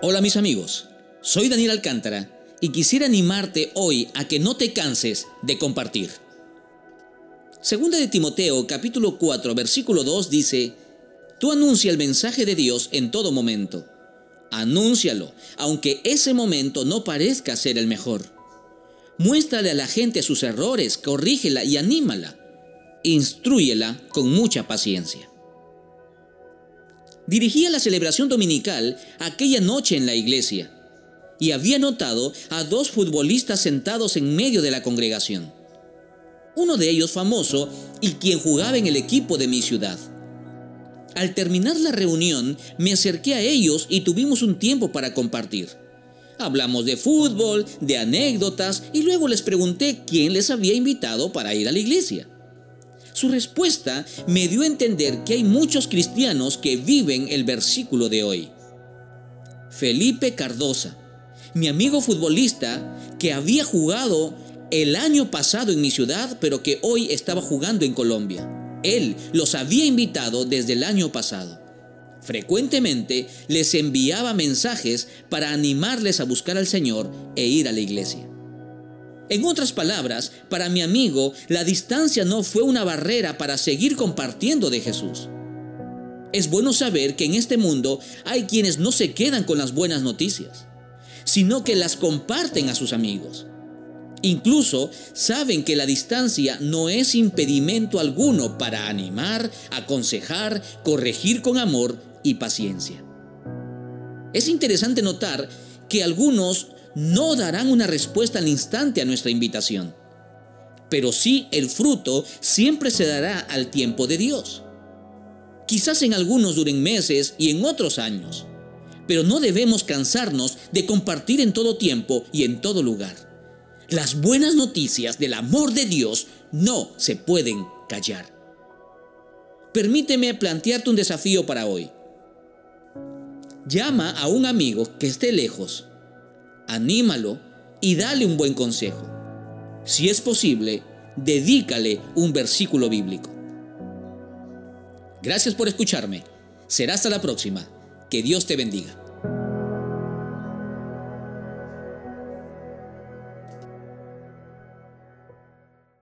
Hola mis amigos, soy Daniel Alcántara y quisiera animarte hoy a que no te canses de compartir. Segunda de Timoteo capítulo 4 versículo 2 dice, Tú anuncia el mensaje de Dios en todo momento. Anúncialo, aunque ese momento no parezca ser el mejor. Muéstrale a la gente sus errores, corrígela y anímala. Instrúyela con mucha paciencia. Dirigía la celebración dominical aquella noche en la iglesia y había notado a dos futbolistas sentados en medio de la congregación. Uno de ellos famoso y quien jugaba en el equipo de mi ciudad. Al terminar la reunión me acerqué a ellos y tuvimos un tiempo para compartir. Hablamos de fútbol, de anécdotas y luego les pregunté quién les había invitado para ir a la iglesia. Su respuesta me dio a entender que hay muchos cristianos que viven el versículo de hoy. Felipe Cardosa, mi amigo futbolista que había jugado el año pasado en mi ciudad, pero que hoy estaba jugando en Colombia. Él los había invitado desde el año pasado. Frecuentemente les enviaba mensajes para animarles a buscar al Señor e ir a la iglesia. En otras palabras, para mi amigo, la distancia no fue una barrera para seguir compartiendo de Jesús. Es bueno saber que en este mundo hay quienes no se quedan con las buenas noticias, sino que las comparten a sus amigos. Incluso saben que la distancia no es impedimento alguno para animar, aconsejar, corregir con amor y paciencia. Es interesante notar que algunos no darán una respuesta al instante a nuestra invitación. Pero sí el fruto siempre se dará al tiempo de Dios. Quizás en algunos duren meses y en otros años, pero no debemos cansarnos de compartir en todo tiempo y en todo lugar. Las buenas noticias del amor de Dios no se pueden callar. Permíteme plantearte un desafío para hoy. Llama a un amigo que esté lejos anímalo y dale un buen consejo. Si es posible, dedícale un versículo bíblico. Gracias por escucharme. Será hasta la próxima. Que Dios te bendiga.